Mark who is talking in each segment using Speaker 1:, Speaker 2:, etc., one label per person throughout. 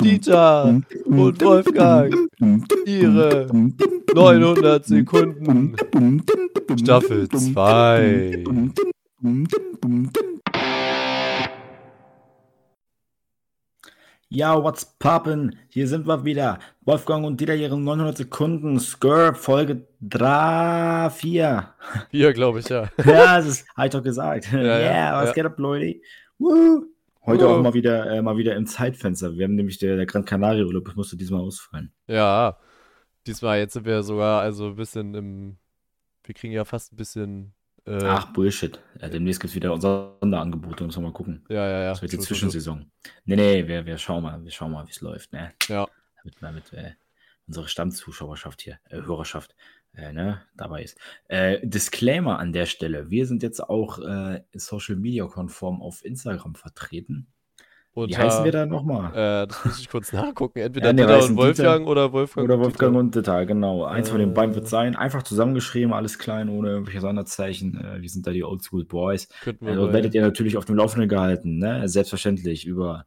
Speaker 1: Dieter und Wolfgang, ihre 900 Sekunden. Staffel 2.
Speaker 2: Ja, what's poppin'? Hier sind wir wieder. Wolfgang und Dieter, ihre 900 Sekunden. Skr, Folge 3, 4.
Speaker 1: Hier, glaube ich, ja.
Speaker 2: Ja, das ist, hab ich doch gesagt. Ja,
Speaker 1: ja,
Speaker 2: yeah, was
Speaker 1: ja.
Speaker 2: geht ab, Leute? Woo. Heute
Speaker 1: Woo.
Speaker 2: auch mal wieder, äh, mal wieder im Zeitfenster. Wir haben nämlich der, der Gran Canaria Urlaub musste diesmal ausfallen.
Speaker 1: Ja, diesmal jetzt sind wir sogar also ein bisschen im. Wir kriegen ja fast ein bisschen. Äh,
Speaker 2: Ach, Bullshit. Ja, demnächst gibt's wieder unser Sonderangebote, müssen wir mal gucken.
Speaker 1: ja, ja, ja.
Speaker 2: Das wird die. Zwischensaison. Nee, nee, wir, wir schauen mal, wir schauen mal, wie es läuft, ne?
Speaker 1: Ja.
Speaker 2: Damit, damit äh, unsere Stammzuschauerschaft hier, äh, Hörerschaft, äh, ne, dabei ist. Äh, Disclaimer an der Stelle. Wir sind jetzt auch äh, Social Media konform auf Instagram vertreten. Wie
Speaker 1: Unter,
Speaker 2: heißen wir da nochmal?
Speaker 1: Äh, das muss ich kurz nachgucken. Entweder
Speaker 2: Ja, nee,
Speaker 1: Dieter und Wolfgang oder Wolfgang
Speaker 2: Oder
Speaker 1: und
Speaker 2: Wolfgang
Speaker 1: Dieter.
Speaker 2: und Dieter, genau. Eins von den beiden wird
Speaker 1: Äh.
Speaker 2: sein. Einfach zusammengeschrieben, alles klein, ohne irgendwelche Sonderzeichen. Äh, wir sind da die Oldschool Boys. Also werdet ihr natürlich auf dem Laufenden gehalten, ne? Selbstverständlich über,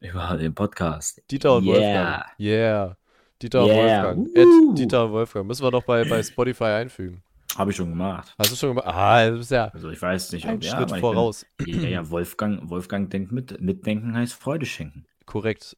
Speaker 2: über den Podcast.
Speaker 1: Dieter und
Speaker 2: Yeah.
Speaker 1: Wolfgang. Yeah. Dieter und
Speaker 2: Yeah.
Speaker 1: Wolfgang.
Speaker 2: Woo.
Speaker 1: At Dieter und Wolfgang. Müssen wir doch bei, bei Spotify einfügen.
Speaker 2: Habe ich schon gemacht.
Speaker 1: Hast du schon gemacht? Ah, das ist ja
Speaker 2: Also ich weiß nicht,
Speaker 1: ein
Speaker 2: ob ja,
Speaker 1: Schritt voraus.
Speaker 2: Bin, ja, ja, Wolfgang, Wolfgang denkt mit. Mitdenken heißt Freude schenken.
Speaker 1: Korrekt.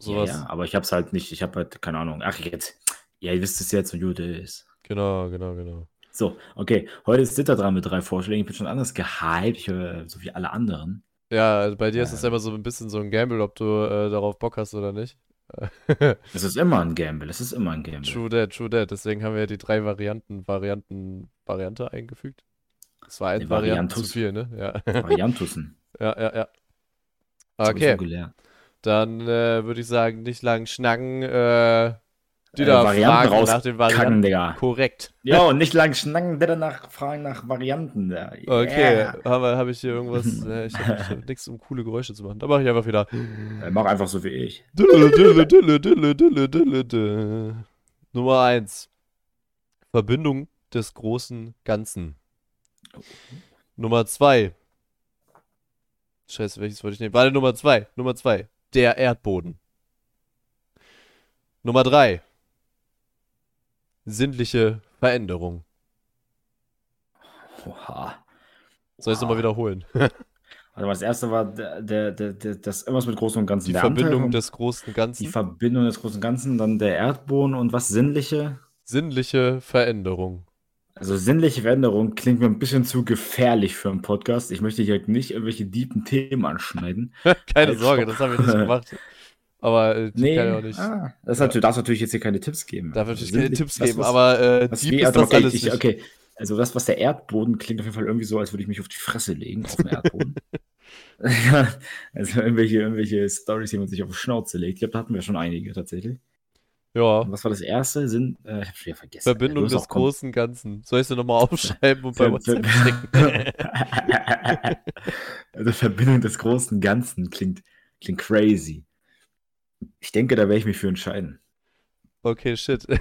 Speaker 2: Ja,
Speaker 1: Sowas.
Speaker 2: ja, aber ich habe es halt nicht. Ich habe halt keine Ahnung. Ach jetzt. Ja, ihr wisst es jetzt, gut es ist.
Speaker 1: Genau, genau, genau.
Speaker 2: So, okay. Heute ist Ditter dran mit drei Vorschlägen. Ich bin schon anders gehypt, ich, so wie alle anderen.
Speaker 1: Ja, also bei dir ist es
Speaker 2: Ja.
Speaker 1: ja immer so ein bisschen so ein Gamble, ob du äh, darauf Bock hast oder nicht.
Speaker 2: Es ist immer ein Gamble. Es ist immer ein Gamble.
Speaker 1: True that, true that. Deswegen haben wir ja die drei Varianten, Varianten, Variante eingefügt. Das war ein
Speaker 2: Nee,
Speaker 1: Varianten zu viel, ne? Ja.
Speaker 2: Variantussen.
Speaker 1: Ja, ja, ja. Okay, dann äh, würde ich sagen, nicht lang schnacken. Äh, die
Speaker 2: Äh,
Speaker 1: da
Speaker 2: Varianten
Speaker 1: fragen nach den Varianten.
Speaker 2: Digga.
Speaker 1: Korrekt.
Speaker 2: Ja, und nicht lang schnacken, bitte nach Fragen nach Varianten. Da.
Speaker 1: Okay,
Speaker 2: Yeah.
Speaker 1: habe hab ich hier irgendwas? Äh, ich habe hab nichts, um coole Geräusche zu machen. Da mache ich einfach wieder.
Speaker 2: Äh, Mach einfach so wie ich.
Speaker 1: Nummer eins. Verbindung des großen Ganzen. Nummer zwei. Scheiße, welches wollte ich nehmen? Warte, Nummer zwei. Nummer zwei. Der Erdboden. Nummer drei. Sinnliche Veränderung.
Speaker 2: Oha.
Speaker 1: Soll ich es nochmal wiederholen?
Speaker 2: Warte mal, das erste war der, der, der, der, das irgendwas mit Großen und Ganzen.
Speaker 1: Die
Speaker 2: der
Speaker 1: Verbindung
Speaker 2: Anteil,
Speaker 1: des großen
Speaker 2: die
Speaker 1: Ganzen.
Speaker 2: Verbindung des Großen und Ganzen, dann der Erdboden und was sinnliche.
Speaker 1: Sinnliche Veränderung.
Speaker 2: Also sinnliche Veränderung klingt mir ein bisschen zu gefährlich für einen Podcast. Ich möchte hier nicht irgendwelche deepen Themen anschneiden.
Speaker 1: Keine
Speaker 2: Halt,
Speaker 1: Sorge, das haben wir nicht gemacht. Aber äh, die
Speaker 2: Nee,
Speaker 1: kann ja auch nicht.
Speaker 2: ah, das ist natürlich, darfst natürlich jetzt hier keine Tipps geben.
Speaker 1: Darf
Speaker 2: Also
Speaker 1: natürlich keine
Speaker 2: sinnlich-
Speaker 1: Tipps geben,
Speaker 2: was-
Speaker 1: aber äh,
Speaker 2: Was
Speaker 1: deep
Speaker 2: wie,
Speaker 1: ist
Speaker 2: also,
Speaker 1: das
Speaker 2: okay,
Speaker 1: alles
Speaker 2: ich,
Speaker 1: nicht.
Speaker 2: okay, also das, was der Erdboden klingt auf jeden Fall irgendwie so, als würde ich mich auf die Fresse legen, auf dem Erdboden. also irgendwelche, irgendwelche Stories, die man sich auf die Schnauze legt. Ich glaube, da hatten wir schon einige tatsächlich.
Speaker 1: Ja,
Speaker 2: Und was war das erste? Sinn, äh, ich hab's wieder vergessen.
Speaker 1: Verbindung
Speaker 2: Du hast
Speaker 1: des großen Ganzen. Soll ich sie nochmal aufschreiben und bei WhatsApp schicken?
Speaker 2: also Verbindung des großen Ganzen klingt, klingt crazy. Ich denke, da werde ich mich für entscheiden.
Speaker 1: Okay, shit.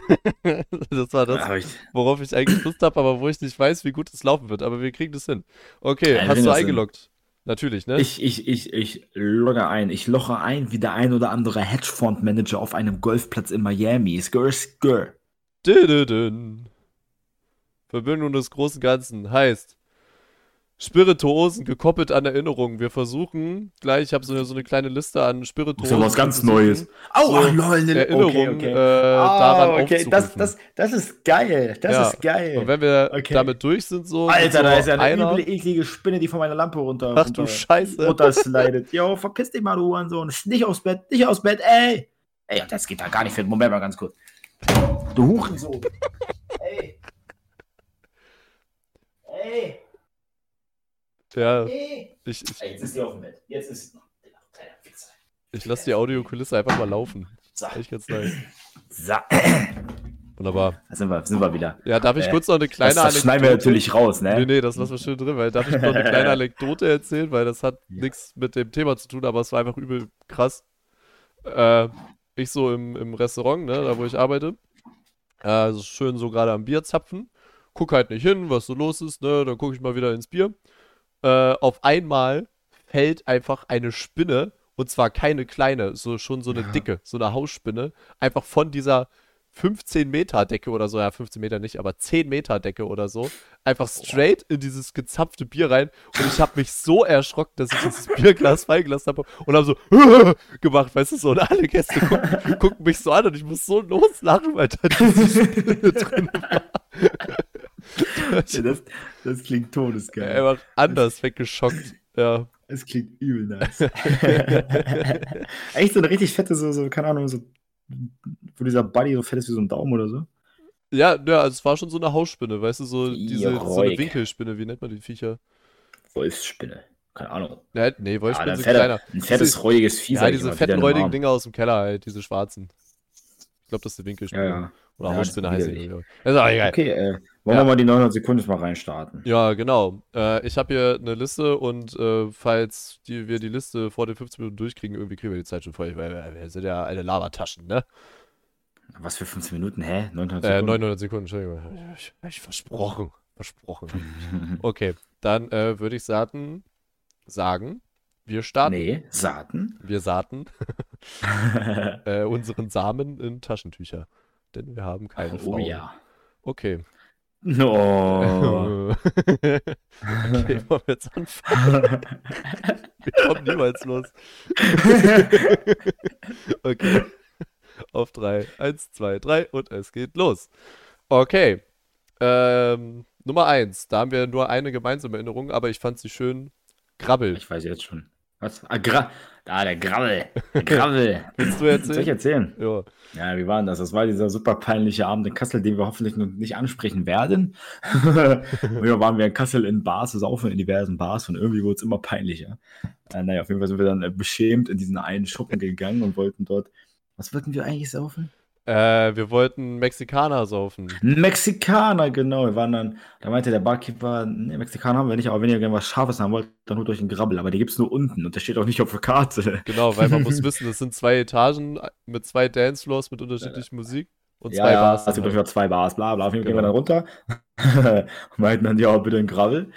Speaker 1: Das war das, worauf ich eigentlich Lust habe, aber wo ich nicht weiß, wie gut es laufen wird. Aber wir kriegen das hin. Okay,
Speaker 2: Ja,
Speaker 1: hast du eingeloggt? Natürlich, ne?
Speaker 2: ich, ich, ich, ich logge ein. Ich loche ein wie der ein oder andere Hedgefondsmanager auf einem Golfplatz in Miami. Skr, skr.
Speaker 1: Verbindung des großen Ganzen heißt Spirituosen gekoppelt an Erinnerungen. Wir versuchen gleich, ich habe so eine, so eine kleine Liste an
Speaker 2: Das
Speaker 1: Spirituosen.
Speaker 2: ist ja was ganz Neues. Au,
Speaker 1: so
Speaker 2: ach, lol, ne,
Speaker 1: Erinnerungen
Speaker 2: okay, okay.
Speaker 1: Äh, daran
Speaker 2: Ah, okay, das, das, das ist geil. Das
Speaker 1: Ja.
Speaker 2: ist geil.
Speaker 1: Und wenn wir
Speaker 2: Okay.
Speaker 1: damit durch sind, so.
Speaker 2: Alter,
Speaker 1: so
Speaker 2: da ist ja eine
Speaker 1: einer,
Speaker 2: üble, eklige Spinne, die von meiner Lampe runter,
Speaker 1: Ach du
Speaker 2: runter,
Speaker 1: Scheiße.
Speaker 2: runterslidet. Jo, verpiss dich mal, du Hurensohn. Nicht aufs Bett, nicht aufs Bett, ey. Ey, das geht da gar nicht fit. Moment mal ganz kurz. Du Hurensohn. ey. Ey,
Speaker 1: Ja,
Speaker 2: ey.
Speaker 1: ich, ich,
Speaker 2: jetzt ist die auf dem Bett. Jetzt ist sie noch.
Speaker 1: Ich lasse die Audiokulisse einfach mal laufen.
Speaker 2: So,
Speaker 1: Echt ganz nice.
Speaker 2: so.
Speaker 1: Wunderbar.
Speaker 2: Da sind wir, sind wir wieder.
Speaker 1: Ja, darf ich
Speaker 2: Äh,
Speaker 1: kurz noch eine kleine
Speaker 2: Das, das schneiden wir natürlich raus, ne?
Speaker 1: Nee, nee, das lassen wir schön drin, weil darf ich noch eine kleine Anekdote erzählen, weil das hat
Speaker 2: Ja.
Speaker 1: nichts mit dem Thema zu tun, aber es war einfach übel krass. Äh, ich so im, im Restaurant, ne, da wo ich arbeite, äh, also schön so gerade am Bier zapfen, guck halt nicht hin, was so los ist, ne, dann gucke ich mal wieder ins Bier äh, auf einmal fällt einfach eine Spinne, und zwar keine kleine, so schon so eine
Speaker 2: Ja.
Speaker 1: dicke, so eine Hausspinne, einfach von dieser 15 Meter Decke oder so, ja 15 Meter nicht, aber 10 Meter Decke oder so, einfach straight in dieses gezapfte Bier rein und ich habe mich so erschrocken, dass ich dieses Bierglas fallen gelassen habe und habe so gemacht, weißt du so, und alle Gäste gucken, gucken mich so an und ich muss so loslachen, weil da diese Spinne drin war.
Speaker 2: Ja, das, das klingt todesgeil.
Speaker 1: Einfach anders weggeschockt, ja.
Speaker 2: Es klingt übel nice. Echt so eine richtig fette, so, so, keine Ahnung, so, wo dieser Buddy so fett ist wie so ein Daumen oder so.
Speaker 1: Ja, ja, also es war schon so eine Hausspinne, weißt du, so diese so eine. Winkelspinne, wie nennt man die Viecher?
Speaker 2: Wolfsspinne. Keine Ahnung.
Speaker 1: Ja, nee,
Speaker 2: Ja,
Speaker 1: Wolfsspinnen
Speaker 2: ein,
Speaker 1: sind kleiner.
Speaker 2: ein fettes,
Speaker 1: Diese-
Speaker 2: räudiges Vieh.
Speaker 1: Ja, diese fetten, räudigen. Dinger aus dem Keller halt, diese schwarzen. Ich glaube, das ist eine Winkelspinne.
Speaker 2: Ja, ja.
Speaker 1: Oder
Speaker 2: Ja,
Speaker 1: Hausspinne heißt die.
Speaker 2: widerlich.
Speaker 1: glaub ich. Ist auch egal.
Speaker 2: Okay, äh, wollen
Speaker 1: Ja.
Speaker 2: wir mal die 900 Sekunden mal reinstarten?
Speaker 1: Ja, genau. Äh, ich habe hier eine Liste und äh, falls die, wir die Liste vor den 15 Minuten durchkriegen, irgendwie kriegen wir die Zeit schon voll, weil wir, sind ja eine Labertaschen, ne?
Speaker 2: Was für 15 Minuten? Hä? 900
Speaker 1: Äh,
Speaker 2: Sekunden?
Speaker 1: 900 Sekunden, Entschuldigung. Ich, ich versprochen. Versprochen. Okay, dann äh, würde ich sagen, sagen, wir starten.
Speaker 2: nee, Saaten.
Speaker 1: Wir saaten äh, unseren Samen in Taschentücher. Denn wir haben keine
Speaker 2: oh
Speaker 1: Frauen.
Speaker 2: ja.
Speaker 1: Okay.
Speaker 2: No.
Speaker 1: okay, wollen wir jetzt anfangen? Wir kommen niemals los. okay. Auf drei. Eins, zwei, drei und es geht los. Okay. Ähm, Nummer eins. Da haben wir nur eine gemeinsame Erinnerung, aber ich fand sie schön. Grabbel.
Speaker 2: ich weiß jetzt schon. Was? Ah, Gra da, der Gravel. Gravel.
Speaker 1: Willst du
Speaker 2: Soll ich
Speaker 1: erzählen?
Speaker 2: erzählen?
Speaker 1: Ja.
Speaker 2: Ja, wie war denn das? Das war dieser super peinliche Abend in Kassel, den wir hoffentlich noch nicht ansprechen werden. Früher waren wir in Kassel in Bars, saufen in diversen Bars und irgendwie wurde es immer peinlicher. Äh, naja, auf jeden Fall sind wir dann äh, beschämt in diesen einen Schuppen gegangen und wollten dort. Was wollten wir eigentlich saufen?
Speaker 1: Äh, wir wollten Mexikaner saufen.
Speaker 2: Mexikaner, genau. Wir waren dann, da meinte der Barkeeper, ne, Mexikaner haben wir nicht, aber wenn ihr gerne was Scharfes haben wollt, dann holt euch einen Grabbel. Aber die gibt es nur unten und der steht auch nicht auf der Karte.
Speaker 1: Genau, weil man muss wissen, es sind zwei Etagen mit zwei Dancefloors mit unterschiedlicher Musik und
Speaker 2: Ja,
Speaker 1: zwei
Speaker 2: ja,
Speaker 1: Bars.
Speaker 2: es gibt
Speaker 1: halt.
Speaker 2: ungefähr zwei Bars, bla bla. Auf jeden Fall gehen wir
Speaker 1: Genau.
Speaker 2: dann runter und meinten dann, ja, bitte einen Gravel.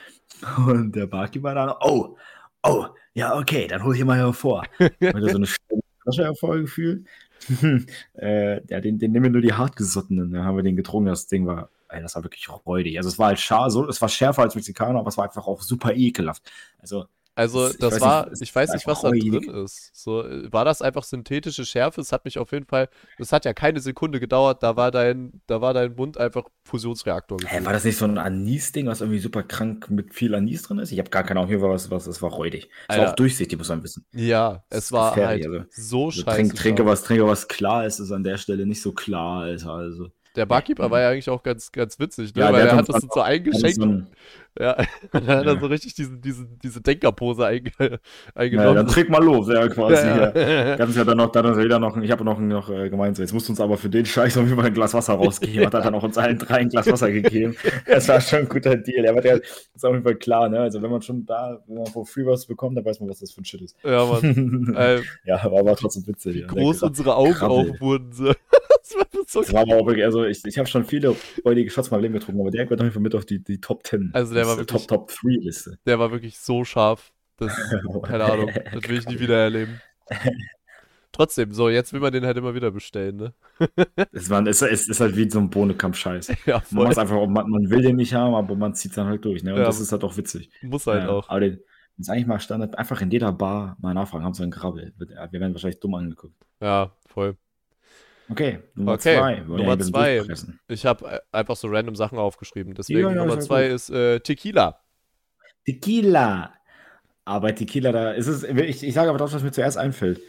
Speaker 2: Und der Barkeeper dann, oh, oh, ja, okay, dann hol ich mal hervor. Er so eine Flasche hervorgefühlt. äh, ja, den, den nehmen wir nur die hartgesottenen. Dann haben wir den getrunken. Das Ding war, ey, das war wirklich räudig. Also es war halt scharf, so, es war schärfer als Mexikaner, aber es war einfach auch super ekelhaft. Also
Speaker 1: Also,
Speaker 2: Ich
Speaker 1: das war,
Speaker 2: nicht,
Speaker 1: ich weiß nicht, was da drin ist. So, war das einfach synthetische Schärfe? Es hat mich auf jeden Fall, das hat ja keine Sekunde gedauert, da war dein, da war dein Mund einfach Fusionsreaktor
Speaker 2: Hä, war das nicht so ein Anis-Ding, was irgendwie super krank mit viel Anis drin ist? Ich habe gar keine Ahnung, was, was es war räudig. Es war
Speaker 1: Alter.
Speaker 2: auch durchsichtig, muss man wissen.
Speaker 1: Ja, es war halt
Speaker 2: also.
Speaker 1: so
Speaker 2: Also
Speaker 1: scheiße.
Speaker 2: trink, trinke, was, trinke was klar ist, ist an der Stelle nicht so klar, Alter. Also,
Speaker 1: Der Barkeeper war ja eigentlich auch ganz, ganz witzig, ne?
Speaker 2: Ja,
Speaker 1: Weil er
Speaker 2: hat
Speaker 1: das so eingeschenkt.
Speaker 2: so ein,
Speaker 1: Ja, und dann hat er
Speaker 2: Ja.
Speaker 1: so richtig diesen, diesen, diese Denkerpose einge eingenommen.
Speaker 2: dann trink mal los, ja, quasi.
Speaker 1: Ja,
Speaker 2: Ja.
Speaker 1: ja.
Speaker 2: Ganz ja dann noch, dann hat jeder noch, ich habe noch, noch äh, gemeint, so, jetzt musst du uns aber für den Scheiß jeden Fall ein Glas Wasser rausgeben. Hat er dann auch uns allen drei ein Glas Wasser gegeben. Das war schon ein guter Deal. Aber der ist auf jeden Fall klar, ne? Also wenn man schon da, wenn man for free was bekommt, dann weiß man, was das für ein Shit ist.
Speaker 1: ja, Mann. Äh,
Speaker 2: ja, aber war trotzdem witzig.
Speaker 1: wie
Speaker 2: ja.
Speaker 1: groß unsere Augen
Speaker 2: Krabbel.
Speaker 1: auch wurden. So. So
Speaker 2: Das war aber auch wirklich, also ich, ich habe schon viele räudige Shots meinem Leben getrunken, aber der gehört auf jeden Fall mit auf die, die Top 10.
Speaker 1: Also der war wirklich-
Speaker 2: Top, Top 3 Liste.
Speaker 1: Der war wirklich so scharf. Das, keine Ahnung, das will ich nie wieder erleben. Trotzdem, so, jetzt will man den halt immer wieder bestellen, ne?
Speaker 2: Es, war, es, es ist halt wie so ein Bohnenkampf-Scheiß.
Speaker 1: Ja,
Speaker 2: Man, einfach, man, man will den nicht haben, aber man zieht dann halt durch. Ne? Und
Speaker 1: Ja.
Speaker 2: das ist halt auch witzig.
Speaker 1: Muss halt
Speaker 2: ja,
Speaker 1: auch.
Speaker 2: Aber den, ist eigentlich mal Standard, einfach in jeder Bar mal nachfragen, haben sie einen Grabbel. Wir werden wahrscheinlich dumm angeguckt.
Speaker 1: Ja, voll.
Speaker 2: Okay, Nummer
Speaker 1: Okay,
Speaker 2: zwei.
Speaker 1: Nummer zwei. Ich habe einfach so random Sachen aufgeschrieben. Deswegen
Speaker 2: Ja, ja,
Speaker 1: Nummer zwei
Speaker 2: gut.
Speaker 1: ist äh, Tequila.
Speaker 2: Tequila. Aber Tequila, da ist es, ich, ich sage aber das, was mir zuerst einfällt.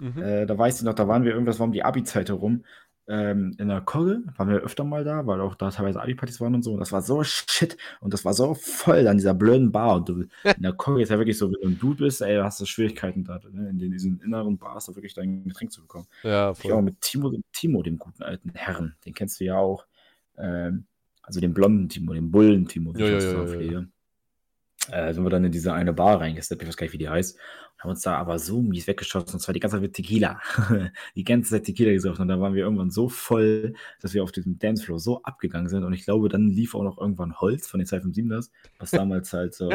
Speaker 1: Mhm.
Speaker 2: Äh, da weiß ich noch, da waren wir irgendwas, um die Abi-Zeit herum. Ähm, in der Kogge waren wir öfter mal da, weil auch da teilweise Abi-Partys waren und so. Und das war so shit und das war so voll an dieser blöden Bar. Und du, in der Kogge ist ja wirklich so, wenn du bist, ey, hast du Schwierigkeiten da, ne, in den, diesen inneren Bars da wirklich dein Getränk zu bekommen.
Speaker 1: Ja,
Speaker 2: Ich war
Speaker 1: voll.
Speaker 2: mit Timo, Timo, dem guten alten Herrn, den kennst du ja auch. Ähm, also den blonden Timo, den Bullen-Timo, wie
Speaker 1: Jo,
Speaker 2: ich das
Speaker 1: jo.
Speaker 2: pflege. Äh, sind wir dann in diese eine Bar reingesteppt, ich weiß gar nicht, wie die heißt. Und haben uns da aber so mies weggeschossen, und zwar die ganze Zeit mit Tequila. die ganze Zeit Tequila gesoffen. Und dann waren wir irgendwann so voll, dass wir auf diesem Dancefloor so abgegangen sind. Und ich glaube, dann lief auch noch irgendwann Holz von den 257ers, was damals halt so,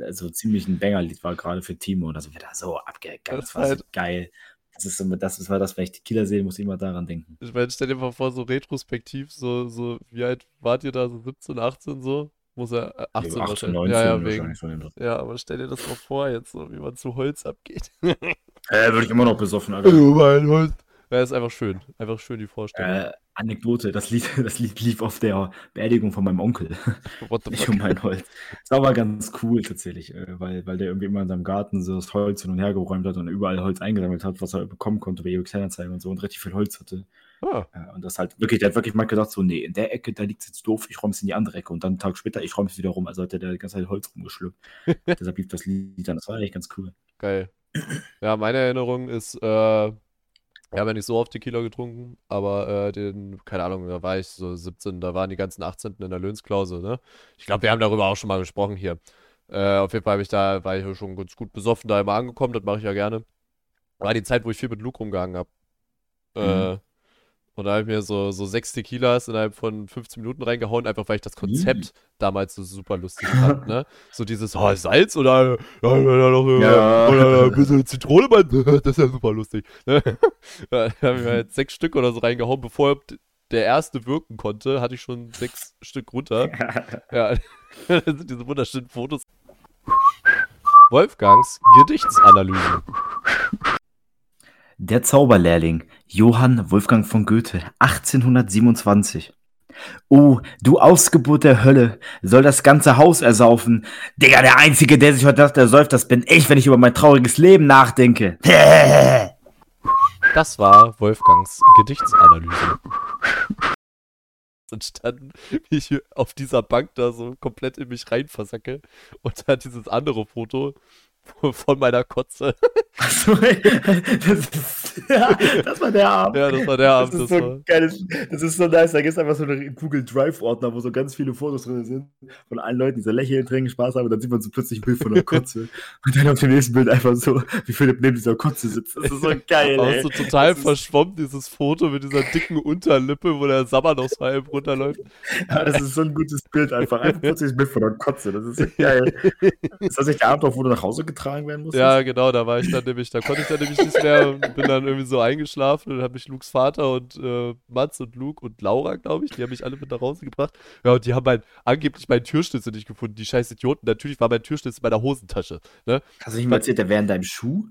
Speaker 2: also ziemlich ein Banger-Lied war gerade für Timo. Das wird da so abgegangen. Das,
Speaker 1: Das
Speaker 2: war so
Speaker 1: halt-
Speaker 2: geil. Das ist so, das mal das, wenn ich Kieler sehe, muss ich immer daran denken.
Speaker 1: Ich meine, stell dir mal vor, so retrospektiv, so, so, wie alt wart ihr da, so 17, 18 so? Muss er, äh, 18
Speaker 2: 18,
Speaker 1: wahrscheinlich.
Speaker 2: 19
Speaker 1: Ja, ja, wegen. Ja, aber stell dir das mal vor, jetzt so, wie man zu Holz abgeht.
Speaker 2: Äh, würde ich immer noch besoffen, Alter.
Speaker 1: Oh mein Holz. Ja, ist einfach schön. Einfach schön die Vorstellung.
Speaker 2: Äh, Anekdote, das Lied, das Lied lief auf der Beerdigung von meinem Onkel.
Speaker 1: What the fuck?
Speaker 2: um mein Holz. Das war aber ganz cool tatsächlich, äh, weil, weil der irgendwie immer in seinem Garten so das Holz hin und her geräumt hat und überall Holz eingesammelt hat, was er bekommen konnte bei eBay Kleinanzeigen und so und richtig viel Holz hatte.
Speaker 1: Ah,
Speaker 2: Ja, und das halt wirklich, der hat wirklich mal gedacht, so, nee, in der Ecke, da liegt es jetzt doof, ich räume es in die andere Ecke und dann einen Tag später, ich räume es wieder rum. Also hat der, der die ganze Zeit Holz rumgeschlüpft. Deshalb lief das Lied dann. Das war eigentlich ganz cool.
Speaker 1: geil. Ja, meine Erinnerung ist, äh, ja, wenn ich so oft Tequila getrunken, aber äh, den, keine Ahnung, da war ich so 17, da waren die ganzen 18. in der Löhnsklause, ne? Ich glaube, wir haben darüber auch schon mal gesprochen hier. Äh, auf jeden Fall ich da, war ich schon ganz gut besoffen da immer angekommen, das mache ich ja gerne. War die Zeit, wo ich viel mit Luke rumgehangen habe. Äh,
Speaker 2: Mhm.
Speaker 1: Und da habe ich mir so, so sechs Tequilas innerhalb von 15 Minuten reingehauen, einfach weil ich das Konzept damals so super lustig fand, ne? So dieses, oh, Salz oder, ja, äh,
Speaker 2: Ja.
Speaker 1: oder ein bisschen Zitrone, Mann, das ist ja super lustig. Ne? Da habe ich mir halt sechs Stück oder so reingehauen, bevor der erste wirken konnte, hatte ich schon sechs Stück runter. Ja, das sind diese wunderschönen Fotos. Wolfgangs Gedichtsanalyse.
Speaker 2: Der Zauberlehrling Johann Wolfgang von Goethe 1827. Oh, du Ausgeburt der Hölle, soll das ganze Haus ersaufen. Digga, der Einzige, der sich heute Nacht ersäuft, das bin ich, wenn ich über mein trauriges Leben nachdenke.
Speaker 1: Das war Wolfgangs Gedichtsanalyse. Entstanden, wie ich auf dieser Bank da so komplett in mich rein versacke. Und dann dieses andere Foto von meiner Kotze.
Speaker 2: Achso, das, ist, ja, das war der Abend.
Speaker 1: Ja, das war der Abend.
Speaker 2: Das
Speaker 1: Das
Speaker 2: ist, so
Speaker 1: war,
Speaker 2: geil, das, das ist so nice. Da gibt es einfach so einen Google Drive-Ordner, wo so ganz viele Fotos drin sind von allen Leuten, die so lächeln, trinken, Spaß haben. Und dann sieht man so plötzlich ein Bild von einer Kotze. und dann auf dem nächsten Bild einfach so, wie Philipp neben dieser Kotze sitzt. Das ist so geil,
Speaker 1: auch
Speaker 2: ey.
Speaker 1: so total
Speaker 2: Das
Speaker 1: verschwommen, dieses Foto mit dieser dicken Unterlippe, wo der Sabber noch so halb runterläuft.
Speaker 2: Ja, das ist so ein gutes Bild einfach. Einfach plötzlich ein Bild von einer Kotze. Das ist so geil. Ist das nicht der Abend, auch, wo du nach Hause getragen werden musst?
Speaker 1: Ja, genau, da war ich dann nämlich, da konnte ich dann nämlich nicht mehr und bin dann irgendwie so eingeschlafen und dann habe ich Lukes Vater und äh, Mats und Luke und Laura, glaube ich, die haben mich alle mit nach Hause gebracht. Ja, und die haben mein, angeblich meinen Türschlüssel nicht gefunden, die scheiß Idioten. Natürlich war mein Türschlüssel in meiner Hosentasche. Ne?
Speaker 2: Hast du nicht mal erzählt, der wäre in deinem Schuh?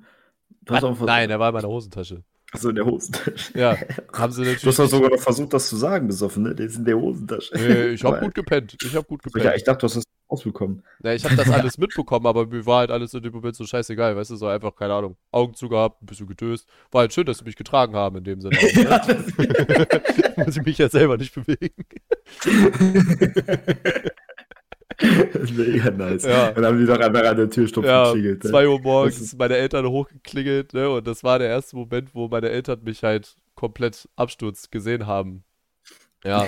Speaker 2: Du hast auch
Speaker 1: Nein, er war in meiner Hosentasche.
Speaker 2: Achso, in der Hosentasche.
Speaker 1: Ja, haben sie
Speaker 2: Du
Speaker 1: natürlich.
Speaker 2: hast doch
Speaker 1: nicht-
Speaker 2: sogar noch versucht, das zu sagen, besoffen, ne? Der ist in der Hosentasche.
Speaker 1: Nee, ich habe gut gepennt. Ich habe gut
Speaker 2: Ja,
Speaker 1: gepennt.
Speaker 2: ich dachte, du hast das rausbekommen.
Speaker 1: Ja, ich habe das alles mitbekommen, aber mir war halt alles in dem Moment so scheißegal, weißt du, so einfach, keine Ahnung, Augen zugehabt, ein bisschen gedöst. War halt schön, dass sie mich getragen haben in dem Sinne.
Speaker 2: Ja,
Speaker 1: ne? Muss ich mich ja selber nicht bewegen.
Speaker 2: mega nice.
Speaker 1: Ja.
Speaker 2: Dann haben die doch einfach an der Tür stumpf
Speaker 1: Ja,
Speaker 2: geklingelt. ne?
Speaker 1: 2 Uhr morgens
Speaker 2: ist
Speaker 1: meine Eltern hochgeklingelt, ne? Und das war der erste Moment, wo meine Eltern mich halt komplett Absturz gesehen haben. Ja,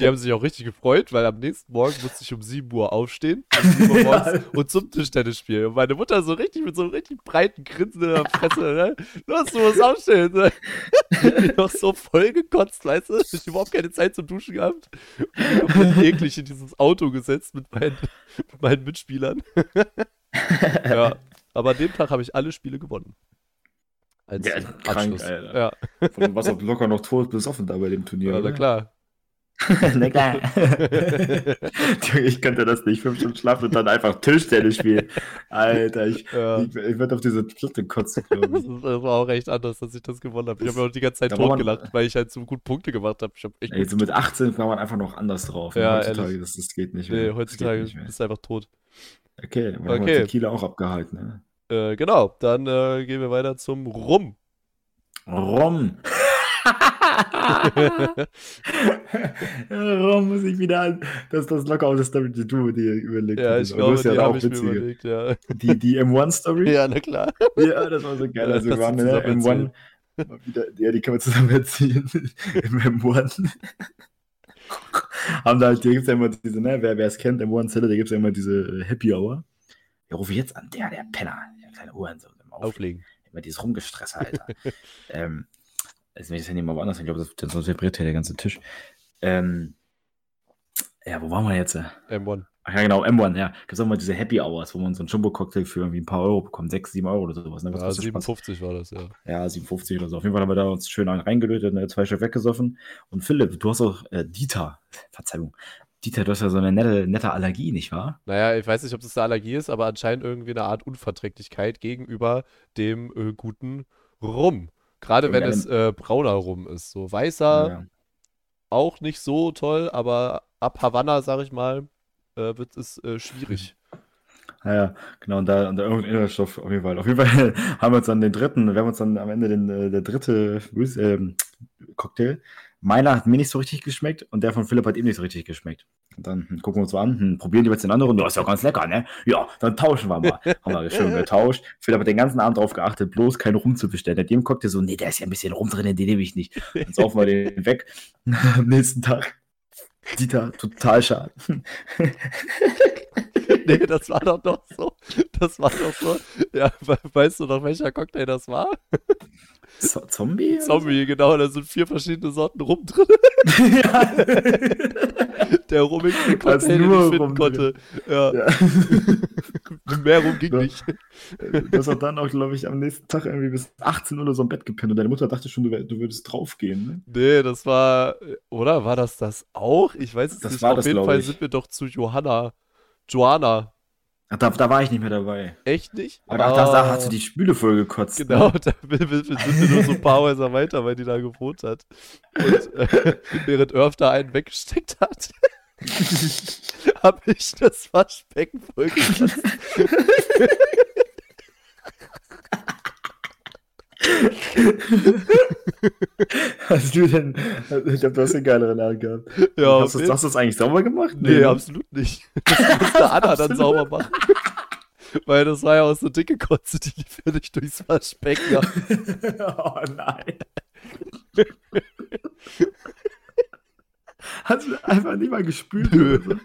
Speaker 1: die haben sich auch richtig gefreut, weil am nächsten Morgen musste ich um 7 Uhr aufstehen um 7 Uhr morgens,
Speaker 2: Ja.
Speaker 1: und zum Tischtennis spielen. Und meine Mutter so richtig mit so einem richtig breiten Grinsen in der Fresse, ne? Los, du musst aufstehen. Ne? Ich bin noch so voll gekotzt, weißt du? Ich überhaupt keine Zeit zum Duschen gehabt. Und bin eklig in dieses Auto gesetzt mit meinen, mit meinen Mitspielern. Ja, aber an dem Tag habe ich alle Spiele gewonnen. Als
Speaker 2: Ja, krank,
Speaker 1: Abschluss.
Speaker 2: Alter.
Speaker 1: Ja,
Speaker 2: Von was auch locker noch tot besoffen da bei dem Turnier.
Speaker 1: ja, na
Speaker 2: oder?
Speaker 1: klar.
Speaker 2: na klar. Ich könnte das nicht. Fünf Stunden schlafen und dann einfach Tischtennis spielen. Alter, ich,
Speaker 1: Ja.
Speaker 2: ich, ich würde auf diese Platte kotzen,
Speaker 1: Das, war auch echt anders, dass ich das gewonnen habe. Ich habe mir auch die ganze Zeit totgelacht, weil ich halt so gut Punkte gemacht habe. Ich habe echt
Speaker 2: Ey, so mit 18 war man einfach noch anders drauf. ne?
Speaker 1: Ja,
Speaker 2: heutzutage,
Speaker 1: ehrlich.
Speaker 2: das, das geht nicht
Speaker 1: Nee,
Speaker 2: mehr. Das
Speaker 1: heutzutage
Speaker 2: nicht mehr.
Speaker 1: bist du einfach tot.
Speaker 2: Okay, dann haben
Speaker 1: Okay.
Speaker 2: wir Tequila auch abgehalten. Ne?
Speaker 1: Äh, genau, dann äh, gehen wir weiter zum Rum.
Speaker 2: Rom. Rom muss ich wieder an. Das das locker auch das Story, die du dir überlegt
Speaker 1: ja,
Speaker 2: hattest.
Speaker 1: ich glaube,
Speaker 2: hast ja
Speaker 1: die
Speaker 2: auch
Speaker 1: habe ich mir
Speaker 2: witzige.
Speaker 1: überlegt, ja.
Speaker 2: Die, die M1-Story?
Speaker 1: Ja, na klar.
Speaker 2: Ja, das war so geil.
Speaker 1: Ja,
Speaker 2: Also wir waren in der
Speaker 1: zusammen
Speaker 2: M1. Mal wieder, ja, die können wir zusammen erziehen. Im M1. Haben da halt, hier gibt es ja immer diese, ne, wer es kennt, M1 Zelle, da gibt es ja immer diese äh, Happy Hour. Ja, rufe ich jetzt an, der, der Penner, der kleine Uhrensohn. im Auflegen.
Speaker 1: Auflegen.
Speaker 2: Immer dieses Rumgestresse, Alter. ähm, also wenn ich das Handy mal woanders, ich glaube, das- sonst vibriert hier der ganze Tisch. Ähm, Ja, wo waren wir jetzt?
Speaker 1: M1.
Speaker 2: Ach ja, genau, M1, ja. Gibt es auch mal diese Happy Hours, wo man so einen Jumbo-Cocktail für irgendwie ein paar Euro bekommt, 6, 7 Euro oder sowas. Ne? Was
Speaker 1: Ja,
Speaker 2: kostet Spaß?
Speaker 1: 57 war das, ja.
Speaker 2: Ja, 57 oder so. Auf jeden Fall haben wir da uns schön reingelötet, ne, zwei Stück weggesoffen. Und Philipp, du hast auch äh, Dieter, Verzeihung. Dieter, du hast ja so eine nette, nette Allergie, nicht wahr?
Speaker 1: Naja, ich weiß nicht, ob das eine Allergie ist, aber anscheinend irgendwie eine Art Unverträglichkeit gegenüber dem äh, guten Rum. Gerade wenn es äh, brauner Rum ist. So weißer
Speaker 2: Ja.
Speaker 1: auch nicht so toll, aber ab Havanna, sag ich mal, äh, wird es äh, schwierig.
Speaker 2: Ja, ja, genau, und da, und da irgendein Inhaltsstoff auf jeden Fall. Auf jeden Fall haben wir uns dann den dritten, wir haben uns dann am Ende den, äh, der dritte ähm, Cocktail. Meiner hat mir nicht so richtig geschmeckt und der von Philipp hat ihm nicht so richtig geschmeckt. Und dann hm, gucken wir uns mal an, hm, probieren die jetzt den anderen. Ja, ist ja ganz lecker, ne? Ja, dann tauschen wir mal. haben wir schön getauscht. Philipp hat den ganzen Abend darauf geachtet, bloß keinen Rum zu bestellen. Dem Cocktail so, nee, da ist ja ein bisschen Rum drin, den nehme ich nicht. Dann saufen wir den weg. Am nächsten Tag. Dieter, total schade.
Speaker 1: Nee, das war doch noch so. Das war doch so. Ja, we- weißt du noch, welcher Cocktail das war?
Speaker 2: Z Zombie?
Speaker 1: Zombie, genau, da sind vier verschiedene Sorten Rum drin.
Speaker 2: ja.
Speaker 1: Der
Speaker 2: Da ist
Speaker 1: den
Speaker 2: nur
Speaker 1: ich finden
Speaker 2: Rum
Speaker 1: konnte. Ja,
Speaker 2: ja.
Speaker 1: mehr Rum ging
Speaker 2: Ja.
Speaker 1: nicht.
Speaker 2: Du hast auch dann auch, glaube ich, am nächsten Tag irgendwie bis 18 Uhr oder so im Bett gepennt und deine Mutter dachte schon, du, du würdest draufgehen. Ne?
Speaker 1: Nee, das war, oder war das das auch? Ich weiß es
Speaker 2: Das
Speaker 1: nicht.
Speaker 2: war
Speaker 1: Auf
Speaker 2: das,
Speaker 1: jeden Fall
Speaker 2: ich.
Speaker 1: sind wir doch zu Johanna. Joanna.
Speaker 2: Ach, da, da war ich nicht mehr dabei.
Speaker 1: Echt nicht?
Speaker 2: Aber da, da, da hast du die Spüle voll gekotzt.
Speaker 1: Genau,
Speaker 2: Ne?
Speaker 1: da sind wir nur so ein paar Häuser weiter, weil die da gewohnt hat. Und äh, während Irv da einen weggesteckt hat, habe ich das Waschbecken vollgekotzt.
Speaker 2: Hast du denn. Ich glaube, du hast den geileren Abend gehabt.
Speaker 1: Ja,
Speaker 2: hast, du, hast du das eigentlich sauber gemacht?
Speaker 1: Nee,
Speaker 2: ne?
Speaker 1: absolut nicht. Das musste Anna dann sauber machen. Weil das war ja auch so dicke Kotze, die lief ja nicht durchs Waschbecken.
Speaker 2: oh nein. Hast du einfach nicht mal gespült? So?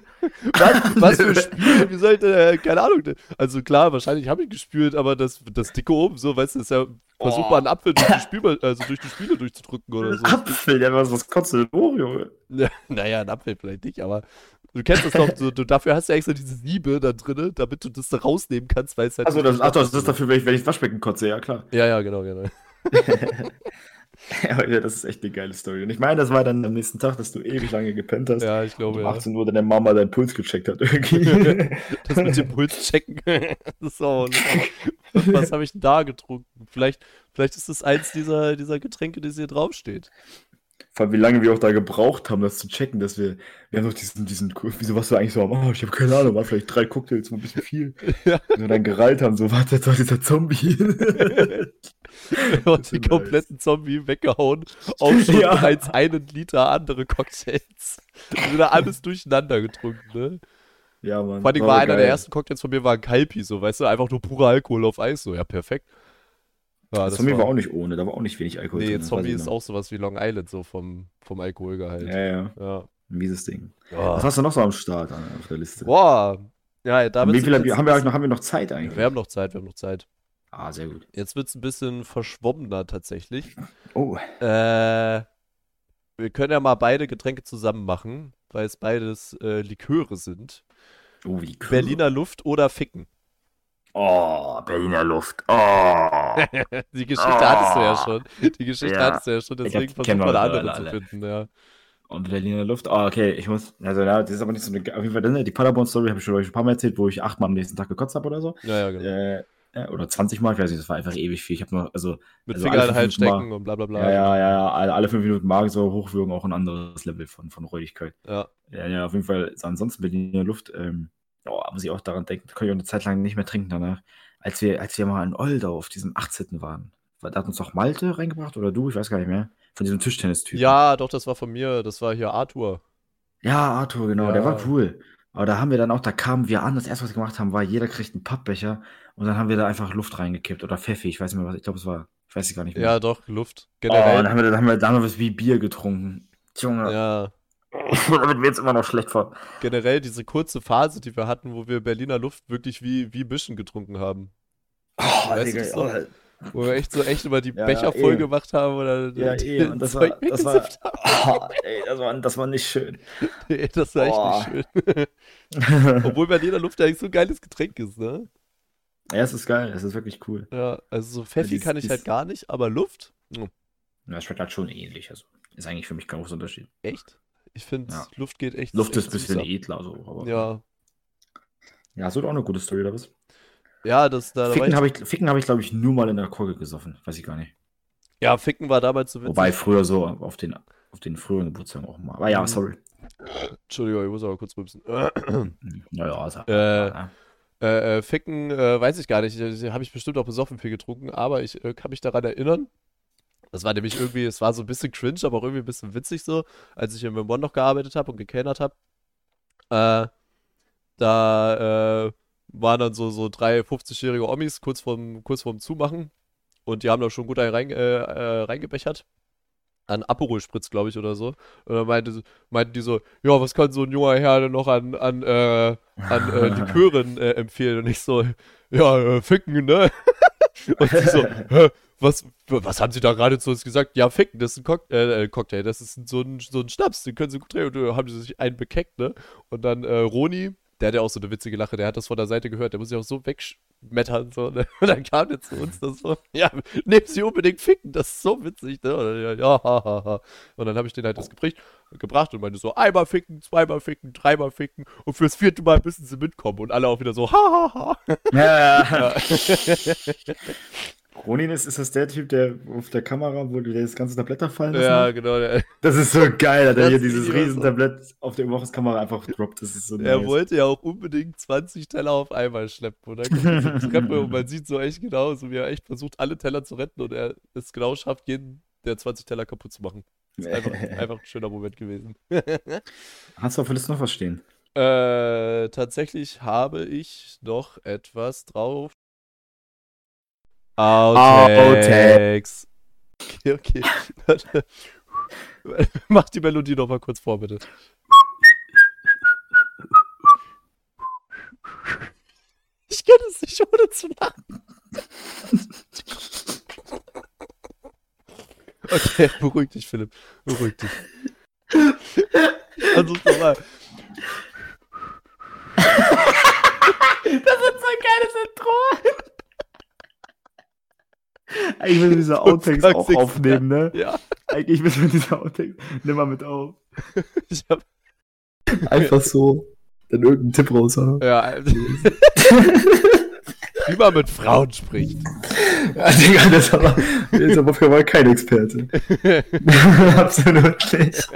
Speaker 1: Was, was für Spülen? Wie sollte, äh, keine Ahnung. Also klar, wahrscheinlich habe ich gespült, aber das, das dicke oben, so, weißt du, ist ja, versuch
Speaker 2: Oh.
Speaker 1: mal einen Apfel durch die, Spül, also durch die Spüle durchzudrücken oder so.
Speaker 2: Apfel, ja, was, was kotzt du denn hoch, Junge?
Speaker 1: Ja, naja, ein Apfel vielleicht nicht, aber du kennst das doch, so, du, dafür hast du ja extra diese Siebe da drinne, damit du das da rausnehmen kannst, weil es halt.
Speaker 2: Also,
Speaker 1: nicht
Speaker 2: das, ach,
Speaker 1: durch
Speaker 2: das ist dafür, wenn ich, wenn ich das Waschbecken kotze, ja klar.
Speaker 1: Ja, ja, genau, genau.
Speaker 2: Ja, ja, das ist echt eine geile Story. Und ich meine, das war dann am nächsten Tag, dass du ewig lange gepennt hast.
Speaker 1: Ja, ich glaube,
Speaker 2: um
Speaker 1: ja.
Speaker 2: 18 Uhr deine Mama deinen Puls gecheckt hat irgendwie.
Speaker 1: Das mit dem Puls checken. das ist auch, was, was habe ich denn da getrunken? Vielleicht, vielleicht ist das eins dieser, dieser Getränke, das hier draufsteht.
Speaker 2: Vor allem, wie lange wir auch da gebraucht haben, das zu checken, dass wir, wir haben doch diesen, diesen, wieso warst du eigentlich so am Arsch? Ich habe keine Ahnung, war vielleicht drei Cocktails, war ein bisschen viel.
Speaker 1: Ja.
Speaker 2: Und wir dann gereilt haben, so, warte, jetzt war dieser Zombie.
Speaker 1: Und den
Speaker 2: Nice.
Speaker 1: kompletten Zombie weggehauen. Auch schon
Speaker 2: Ja.
Speaker 1: bereits einen Liter andere Cocktails. Und wieder alles durcheinander getrunken, ne?
Speaker 2: ja, Mann.
Speaker 1: Vor allem war
Speaker 2: aber
Speaker 1: einer
Speaker 2: geil.
Speaker 1: der ersten Cocktails von mir war ein Kalpi, so, weißt du, einfach nur purer Alkohol auf Eis, so, ja, perfekt. Ja,
Speaker 2: Das Zombie war auch nicht ohne, da war auch nicht wenig Alkohol
Speaker 1: Nee,
Speaker 2: drin.
Speaker 1: Zombie ist
Speaker 2: noch.
Speaker 1: auch sowas wie Long Island, so vom, vom Alkoholgehalt.
Speaker 2: Ja, ja,
Speaker 1: Ja.
Speaker 2: ein mieses Ding. Was
Speaker 1: Ja.
Speaker 2: hast du noch so am Start an- auf der Liste?
Speaker 1: Boah. Ja, da wird's
Speaker 2: wie viel haben wir, noch, haben wir noch Zeit eigentlich?
Speaker 1: Wir haben noch Zeit, wir haben noch Zeit.
Speaker 2: Ah, sehr gut.
Speaker 1: Jetzt wird es ein bisschen verschwommener tatsächlich.
Speaker 2: Oh,
Speaker 1: Äh, wir können ja mal beide Getränke zusammen machen, weil es beides äh, Liköre sind.
Speaker 2: oh wie cool.
Speaker 1: Berliner Luft oder Ficken.
Speaker 2: Oh, Berliner Luft. Oh.
Speaker 1: Die Geschichte hattest du ja
Speaker 2: Oh.
Speaker 1: schon. Die Geschichte
Speaker 2: Ja.
Speaker 1: hattest du ja schon, deswegen
Speaker 2: hab-
Speaker 1: versuch
Speaker 2: kennen wir
Speaker 1: eine andere
Speaker 2: mittlerweile
Speaker 1: zu
Speaker 2: alle.
Speaker 1: finden. Ja.
Speaker 2: Und Berliner Luft. Ah, okay, ich muss. Also, ja, das ist aber nicht so eine. Auf jeden Fall, die Paderborn-Story habe ich schon euch ein paar Mal erzählt, wo ich achtmal am nächsten Tag gekotzt habe oder so.
Speaker 1: ja, ja, genau.
Speaker 2: Äh, oder 20 Mal, ich weiß nicht, das war einfach ewig viel. Ich habe noch, also,
Speaker 1: Mit
Speaker 2: also
Speaker 1: Finger in den Hals
Speaker 2: fünf Mal-
Speaker 1: stecken und bla bla bla.
Speaker 2: ja, ja, ja, alle, alle fünf Minuten Magen so hochwürgen, auch ein anderes Level von, von Räudigkeit.
Speaker 1: Ja.
Speaker 2: Ja, ja, auf jeden Fall. Ansonsten Berliner Luft, ähm, oh, muss ich auch daran denken, da kann ich auch eine Zeit lang nicht mehr trinken danach. Als wir, als wir mal in Oldau auf diesem 18. waren, war- da hat uns doch Malte reingebracht oder du, ich weiß gar nicht mehr, von diesem Tischtennis-Typen.
Speaker 1: Ja, doch, das war von mir. Das war hier Arthur.
Speaker 2: Ja, Arthur, genau, der
Speaker 1: Ja.
Speaker 2: war cool. Aber da haben wir dann auch, da kamen wir an, das erste, was wir gemacht haben, war, jeder kriegt einen Pappbecher und dann haben wir da einfach Luft reingekippt oder Pfeffi, ich weiß nicht mehr was, ich glaube, es war, ich weiß es gar nicht mehr.
Speaker 1: Ja, doch, Luft.
Speaker 2: oh, dann
Speaker 1: Generell.
Speaker 2: haben wir, dann haben wir, dann haben wir was wie Bier getrunken. Junge,
Speaker 1: ja,
Speaker 2: da wird jetzt immer noch schlecht von.
Speaker 1: generell diese kurze Phase, die wir hatten, wo wir Berliner Luft wirklich wie, wie Mischen getrunken haben.
Speaker 2: Oh, Digga, oh,
Speaker 1: Wo wir echt so echt über die
Speaker 2: Ja,
Speaker 1: Becher
Speaker 2: ja,
Speaker 1: voll
Speaker 2: eh.
Speaker 1: gemacht haben oder
Speaker 2: Ja, eh, und das war,
Speaker 1: Zeug
Speaker 2: das war,
Speaker 1: weggesippt haben.
Speaker 2: oh, ey, das war, das war nicht schön.
Speaker 1: Nee, das war
Speaker 2: Boah.
Speaker 1: echt nicht schön. Obwohl Berliner Luft eigentlich so ein geiles Getränk ist, ne?
Speaker 2: Ja, es ist geil, es ist wirklich cool.
Speaker 1: Ja, also so Pfeffi
Speaker 2: dies-
Speaker 1: kann ich
Speaker 2: dies-
Speaker 1: halt gar nicht, aber Luft? mm,
Speaker 2: Ja, es schmeckt halt schon ähnlich. Also ist eigentlich für mich kein großer Unterschied.
Speaker 1: Echt? Ich finde,
Speaker 2: Ja.
Speaker 1: Luft geht echt.
Speaker 2: Luft ist ein bisschen
Speaker 1: süßer.
Speaker 2: edler, so. Aber
Speaker 1: Ja.
Speaker 2: ja, hast du auch eine gute Story was?
Speaker 1: Ja, das da,
Speaker 2: Ficken habe ich, Ficken hab ich glaube ich, nur mal in der Kurve gesoffen. Weiß ich gar nicht.
Speaker 1: Ja, Ficken war damals so witzig.
Speaker 2: Wobei früher so auf den, auf den früheren Geburtstagen auch mal. Aber ja,
Speaker 1: Mhm.
Speaker 2: sorry.
Speaker 1: Entschuldigung, ich muss aber kurz rübsen.
Speaker 2: Naja, also,
Speaker 1: Äh,
Speaker 2: ja.
Speaker 1: Äh, Ficken, äh, weiß ich gar nicht. Habe ich bestimmt auch besoffen viel getrunken, aber ich äh, kann mich daran erinnern. Das war nämlich irgendwie, es war so ein bisschen cringe, aber auch irgendwie ein bisschen witzig so, als ich in Memon noch gearbeitet habe und gekellnert habe. Äh, da äh, waren dann so, so drei 50-jährige Omis kurz vorm, kurz vorm Zumachen und die haben da schon gut einen rein, äh, äh, reingebechert. An Aperol Spritz, glaube ich, oder so. Und dann meinte, meinten die so, ja, was kann so ein junger Herr denn noch an, an, äh, an äh, Likören äh, empfehlen? Und ich so, ja, äh, ficken, ne? Und sie so, hä, was, was haben sie da gerade zu uns gesagt? Ja, ficken, das ist ein Cock äh, äh, Cocktail, das ist so ein, so ein Schnaps, den können sie gut trinken. Und dann haben sie sich einen bekeckt, ne? Und dann äh, Roni, der hat ja auch so eine witzige Lache, der hat das von der Seite gehört, der muss sich auch so wegmettern, so, ne? Und dann kam der zu uns, das so, ja, nehmen sie unbedingt ficken, das ist so witzig, ne? Und dann, ja, ha, ha, ha. Und dann habe ich den halt das gebracht, gebracht und meinte so, einmal ficken, zweimal ficken, dreimal ficken und fürs vierte Mal müssen sie mitkommen. Und alle auch wieder so, ha, ha, ha.
Speaker 2: Ja,
Speaker 1: Ja.
Speaker 2: Ronin ist, ist das der Typ, der auf der Kamera, wo der das ganze Tablett da fallen lassen
Speaker 1: Ja, genau. Der,
Speaker 2: Das ist so geil, dass
Speaker 1: Das
Speaker 2: er hier dieses
Speaker 1: immer so.
Speaker 2: riesen Tablett auf der Überwachungskamera einfach droppt. Das ist so
Speaker 1: er
Speaker 2: nice.
Speaker 1: wollte ja auch unbedingt 20 Teller auf einmal schleppen. Und dann kommt diese Treppe und man sieht so echt genau, so wie er echt versucht, alle Teller zu retten und er es genau schafft, jeden der 20 Teller kaputt zu machen. Das ist einfach, einfach ein schöner Moment gewesen.
Speaker 2: Hast du auf der Liste noch was stehen?
Speaker 1: Äh, tatsächlich habe ich noch etwas drauf. Outtakes. Okay, okay. Mach die Melodie noch mal kurz vor, bitte. Ich kann es nicht ohne zu lachen. Okay, beruhig dich, Philipp. Beruhig dich. Also nochmal.
Speaker 2: Das ist so ein geiles Intro. Eigentlich müssen wir diese Outtakes auch
Speaker 1: 20.
Speaker 2: aufnehmen, ne?
Speaker 1: Ja,
Speaker 2: Eigentlich müssen wir diese Outtakes. Nimm mal mit auf.
Speaker 1: ich hab.
Speaker 3: Einfach so dann irgendeinen Tipp raushauen.
Speaker 1: Ja, wie man mit Frauen spricht.
Speaker 3: Ja, Digga, das ist aber, der ist aber für mal kein Experte. Absolut nicht.